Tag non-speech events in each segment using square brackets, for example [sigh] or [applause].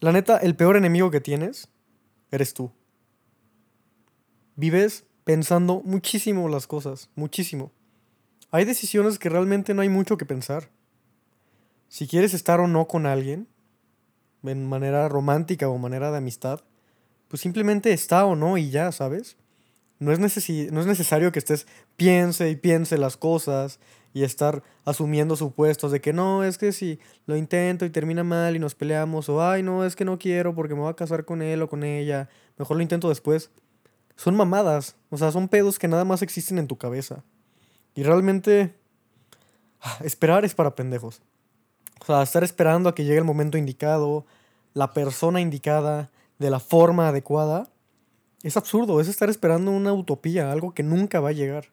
La neta, el peor enemigo que tienes eres tú. Vives pensando muchísimo las cosas, muchísimo. Hay decisiones que realmente no hay mucho que pensar. Si quieres estar o no con alguien, en manera romántica o manera de amistad, pues simplemente está o no y ya, ¿sabes? No es, no es necesario que estés piense y piense las cosas y estar asumiendo supuestos de que no, es que si lo intento y termina mal y nos peleamos, o ay, no, es que no quiero porque me voy a casar con él o con ella, mejor lo intento después. Son mamadas, o sea, son pedos que nada más existen en tu cabeza. Y realmente, ah, esperar es para pendejos. O sea, estar esperando a que llegue el momento indicado, la persona indicada, de la forma adecuada, es absurdo, es estar esperando una utopía, algo que nunca va a llegar.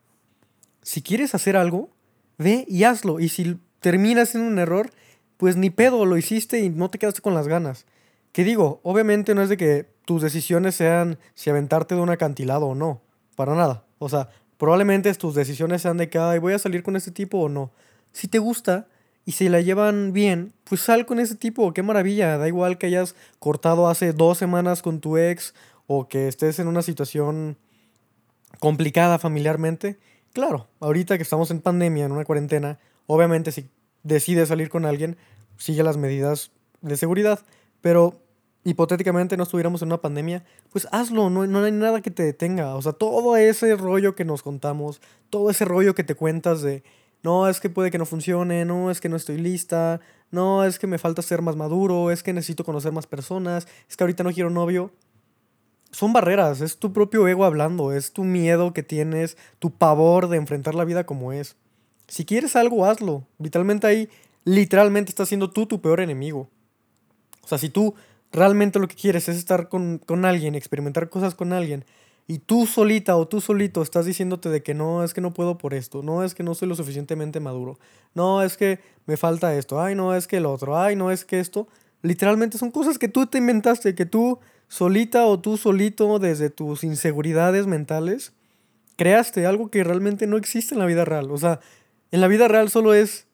Si quieres hacer algo, ve y hazlo. Y si terminas en un error, pues ni pedo, lo hiciste y no te quedaste con las ganas. Que digo, obviamente no es de que tus decisiones sean si aventarte de un acantilado o no, para nada. O sea, probablemente tus decisiones sean de que, ay, voy a salir con este tipo o no. Si te gusta y si la llevan bien, pues sal con ese tipo, qué maravilla. Da igual que hayas cortado hace dos semanas con tu ex o que estés en una situación complicada familiarmente. Claro, ahorita que estamos en pandemia, en una cuarentena, obviamente si decides salir con alguien, sigue las medidas de seguridad. Pero hipotéticamente no estuviéramos en una pandemia, pues hazlo, no, no hay nada que te detenga. O sea, todo ese rollo que nos contamos, todo ese rollo que te cuentas de, no, es que puede que no funcione, no, es que no estoy lista, no, es que me falta ser más maduro, es que necesito conocer más personas, es que ahorita no quiero novio son barreras, es tu propio ego hablando, es tu miedo que tienes, tu pavor de enfrentar la vida como es. Si quieres algo, hazlo. Vitalmente ahí, literalmente estás siendo tú tu peor enemigo. O sea, si tú realmente lo que quieres es estar con, con alguien, experimentar cosas con alguien, y tú solita o tú solito estás diciéndote de que no, es que no puedo por esto, no es que no soy lo suficientemente maduro, no es que me falta esto, ay, no es que el otro, ay, no es que esto, literalmente son cosas que tú te inventaste, que tú solita o tú solito desde tus inseguridades mentales, creaste algo que realmente no existe en la vida real. O sea, en la vida real solo es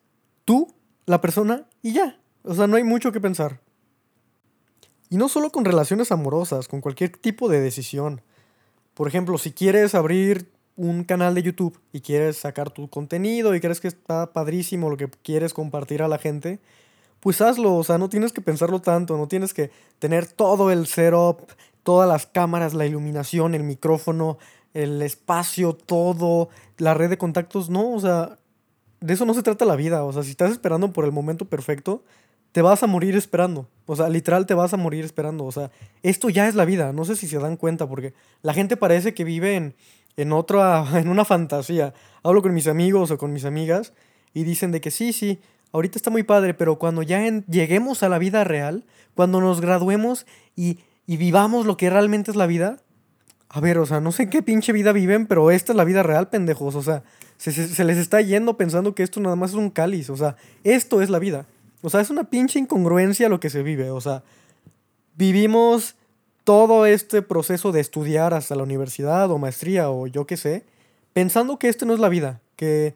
tú, la persona y ya. O sea, no hay mucho que pensar. Y no solo con relaciones amorosas, con cualquier tipo de decisión. Por ejemplo, si quieres abrir un canal de YouTube y quieres sacar tu contenido y crees que está padrísimo lo que quieres compartir a la gente, pues hazlo, o sea, no tienes que pensarlo tanto, no tienes que tener todo el setup, todas las cámaras, la iluminación, el micrófono, el espacio, todo, la red de contactos, no, o sea, de eso no se trata la vida, o sea, si estás esperando por el momento perfecto, te vas a morir esperando, o sea, literal te vas a morir esperando, o sea, esto ya es la vida, no sé si se dan cuenta, porque la gente parece que vive en, en otra, [laughs] en una fantasía, hablo con mis amigos o con mis amigas y dicen de que sí, sí, ahorita está muy padre, pero cuando ya lleguemos a la vida real, cuando nos graduemos y, vivamos lo que realmente es la vida, a ver, o sea, no sé qué pinche vida viven, pero esta es la vida real, pendejos. O sea, se, se, les está yendo pensando que esto nada más es un cáliz. O sea, esto es la vida. O sea, es una pinche incongruencia lo que se vive. O sea, vivimos todo este proceso de estudiar hasta la universidad o maestría o yo qué sé, pensando que esto no es la vida, que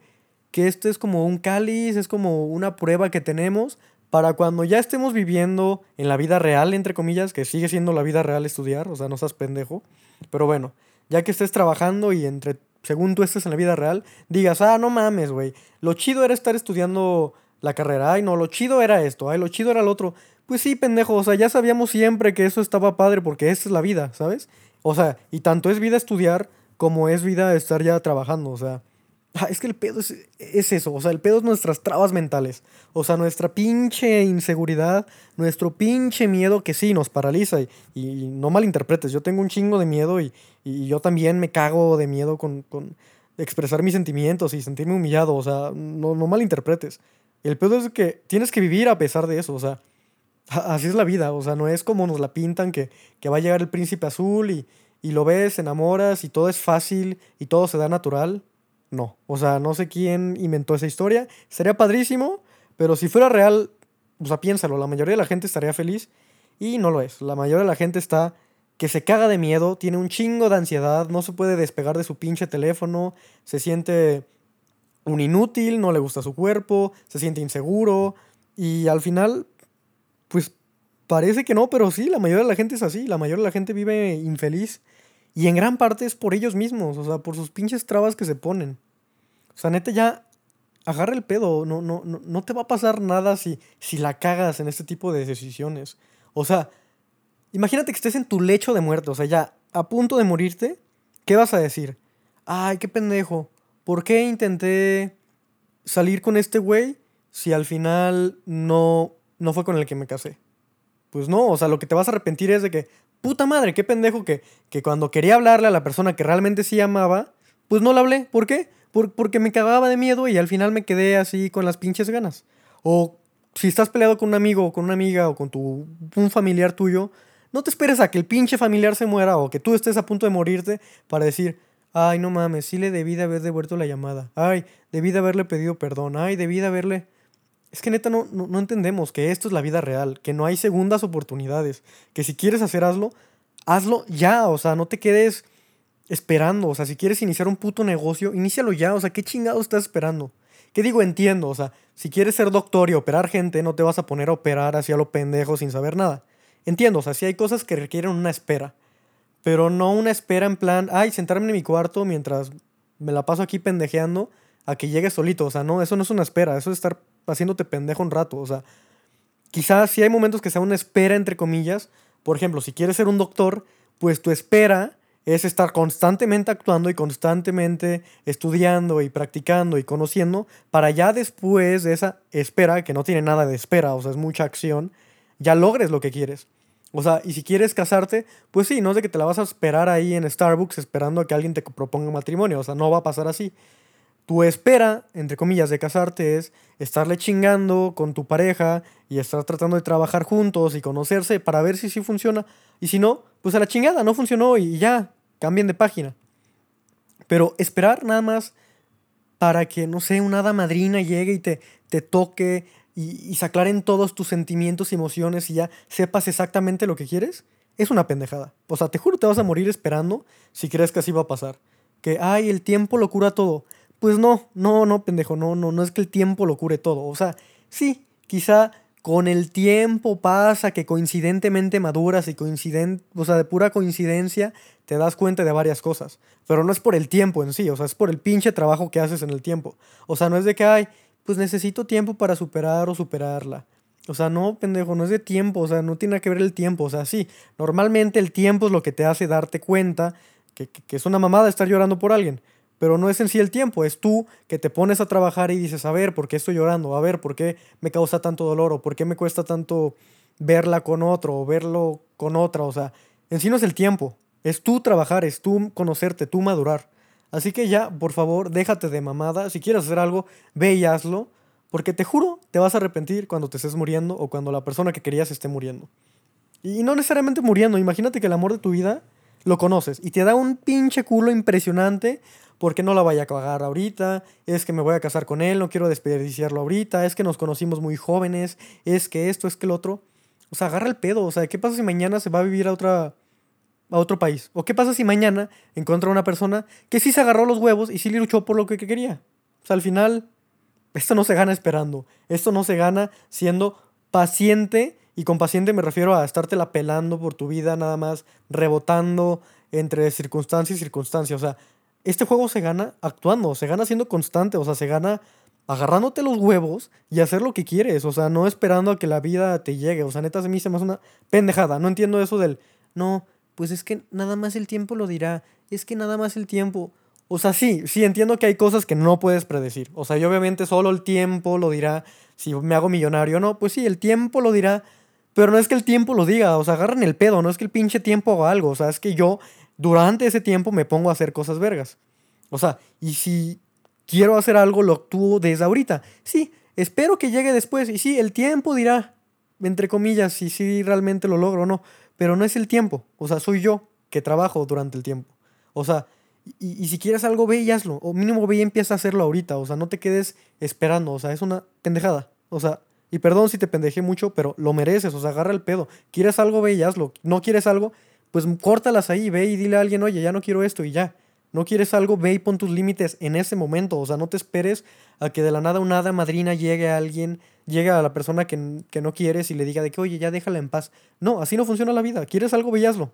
que esto es como un cáliz, es como una prueba que tenemos para cuando ya estemos viviendo en la vida real, entre comillas, que sigue siendo la vida real estudiar, o sea, no seas pendejo, pero bueno, ya que estés trabajando y entre, según tú estés en la vida real, digas, ah, no mames, güey, lo chido era estar estudiando la carrera, ay, no, lo chido era esto, ay, lo chido era lo otro. Pues sí, pendejo, o sea, ya sabíamos siempre que eso estaba padre porque esa es la vida, ¿sabes? O sea, y tanto es vida estudiar como es vida estar ya trabajando, o sea, es que el pedo es, eso, o sea, el pedo es nuestras trabas mentales. O sea, nuestra pinche inseguridad, nuestro pinche miedo que sí nos paraliza. Y, no malinterpretes, yo tengo un chingo de miedo y, yo también me cago de miedo con, expresar mis sentimientos y sentirme humillado. O sea, no, no malinterpretes. El pedo es que tienes que vivir a pesar de eso, o sea, así es la vida, o sea, no es como nos la pintan que, que va a llegar el príncipe azul y, y lo ves, enamoras y todo es fácil y todo se da natural. No. O sea, no sé quién inventó esa historia. Sería padrísimo, pero si fuera real, o sea, piénsalo, la mayoría de la gente estaría feliz y no lo es. La mayoría de la gente está que se caga de miedo, tiene un chingo de ansiedad, no se puede despegar de su pinche teléfono, se siente un inútil, no le gusta su cuerpo, se siente inseguro y al final, pues parece que no, pero sí, la mayoría de la gente es así. La mayoría de la gente vive infeliz. Y en gran parte es por ellos mismos, o sea, por sus pinches trabas que se ponen. O sea, neta, ya agarra el pedo. No, no, no, no te va a pasar nada si, si la cagas en este tipo de decisiones. O sea, imagínate que estés en tu lecho de muerte, o sea, ya a punto de morirte. ¿Qué vas a decir? Ay, qué pendejo. ¿Por qué intenté salir con este güey si al final no, no fue con el que me casé? Pues no, o sea, lo que te vas a arrepentir es de que, puta madre, qué pendejo que, que cuando quería hablarle a la persona que realmente sí amaba, pues no le hablé. ¿Por qué? porque me cagaba de miedo y al final me quedé así con las pinches ganas. O si estás peleado con un amigo o con una amiga o con tu, un familiar tuyo, no te esperes a que el pinche familiar se muera o que tú estés a punto de morirte para decir, ay, no mames, sí le debí de haber devuelto la llamada. Ay, debí de haberle pedido perdón. Ay, debí de haberle... Es que neta no, no, no entendemos que esto es la vida real, que no hay segundas oportunidades, que si quieres hacer hazlo, hazlo ya, o sea, no te quedes esperando. O sea, si quieres iniciar un puto negocio, inícialo ya. O sea, ¿qué chingado estás esperando? ¿Qué digo? Entiendo. O sea, si quieres ser doctor y operar gente, no te vas a poner a operar así a lo pendejo sin saber nada. Entiendo. O sea, sí hay cosas que requieren una espera. Pero no una espera en plan, ay, sentarme en mi cuarto mientras me la paso aquí pendejeando a que llegue solito. O sea, no, eso no es una espera. Eso es estar haciéndote pendejo un rato. O sea, quizás sí hay momentos que sea una espera, entre comillas. Por ejemplo, si quieres ser un doctor, pues tu espera es estar constantemente actuando y constantemente estudiando y practicando y conociendo para ya después de esa espera, que no tiene nada de espera, o sea, es mucha acción, ya logres lo que quieres. O sea, y si quieres casarte, pues sí, no es de que te la vas a esperar ahí en Starbucks esperando a que alguien te proponga matrimonio, o sea, no va a pasar así. Tu espera, entre comillas, de casarte es estarle chingando con tu pareja y estar tratando de trabajar juntos y conocerse para ver si sí funciona. Y si no, pues a la chingada, no funcionó y ya, cambien de página. Pero esperar nada más para que, no sé, una hada madrina llegue y te, te toque y, y se aclaren todos tus sentimientos y emociones y ya sepas exactamente lo que quieres, es una pendejada. O sea, te juro te vas a morir esperando si crees que así va a pasar. Que, ay, el tiempo lo cura todo. Pues no, no, no, pendejo, no, no, no es que el tiempo lo cure todo. O sea, sí, quizá con el tiempo pasa que coincidentemente maduras y coinciden, o sea, de pura coincidencia te das cuenta de varias cosas. Pero no es por el tiempo en sí, o sea, es por el pinche trabajo que haces en el tiempo. O sea, no es de que, ay, pues necesito tiempo para superar o superarla. O sea, no, pendejo, no es de tiempo, o sea, no tiene que ver el tiempo. O sea, sí, normalmente el tiempo es lo que te hace darte cuenta que, que es una mamada estar llorando por alguien. Pero no es en sí el tiempo, es tú que te pones a trabajar y dices, a ver, ¿por qué estoy llorando? A ver, ¿por qué me causa tanto dolor? ¿O por qué me cuesta tanto verla con otro o verlo con otra? O sea, en sí no es el tiempo, es tú trabajar, es tú conocerte, tú madurar. Así que ya, por favor, déjate de mamada. Si quieres hacer algo, ve y hazlo. Porque te juro, te vas a arrepentir cuando te estés muriendo o cuando la persona que querías esté muriendo. Y no necesariamente muriendo. Imagínate que el amor de tu vida lo conoces y te da un pinche culo impresionante porque no la vaya a cagar ahorita, es que me voy a casar con él, no quiero desperdiciarlo ahorita, es que nos conocimos muy jóvenes, es que esto, es que el otro. O sea, agarra el pedo, o sea, ¿qué pasa si mañana se va a vivir a otra a otro país? ¿O qué pasa si mañana encuentra una persona que sí se agarró los huevos y sí le luchó por lo que quería? O sea, al final esto no se gana esperando, esto no se gana siendo paciente y con paciente me refiero a estártela pelando por tu vida nada más, rebotando entre circunstancia y circunstancia, o sea, este juego se gana actuando, se gana siendo constante, o sea, se gana agarrándote los huevos y hacer lo que quieres, o sea, no esperando a que la vida te llegue, o sea, neta, a mí se me hace una pendejada, no entiendo eso del, no, pues es que nada más el tiempo lo dirá, es que nada más el tiempo, o sea, sí, sí, entiendo que hay cosas que no puedes predecir, o sea, y obviamente solo el tiempo lo dirá si me hago millonario o no, pues sí, el tiempo lo dirá, pero no es que el tiempo lo diga, o sea, agarran el pedo, no es que el pinche tiempo haga algo, o sea, es que yo durante ese tiempo me pongo a hacer cosas vergas. O sea, y si quiero hacer algo, lo actúo desde ahorita. Sí, espero que llegue después. Y sí, el tiempo dirá, entre comillas, si sí realmente lo logro o no. Pero no es el tiempo. O sea, soy yo que trabajo durante el tiempo. O sea, y, si quieres algo, ve y hazlo. O mínimo ve y empieza a hacerlo ahorita. O sea, no te quedes esperando. O sea, es una pendejada. O sea, y perdón si te pendejé mucho, pero lo mereces. O sea, agarra el pedo. ¿Quieres algo, ve y hazlo. No quieres algo, pues córtalas ahí, ve y dile a alguien, oye, ya no quiero esto y ya. No quieres algo, ve y pon tus límites en ese momento. O sea, no te esperes a que de la nada una hada madrina llegue a alguien, llegue a la persona que, que no quieres y le diga de que, oye, ya déjala en paz. No, así no funciona la vida. ¿Quieres algo? Ve hazlo.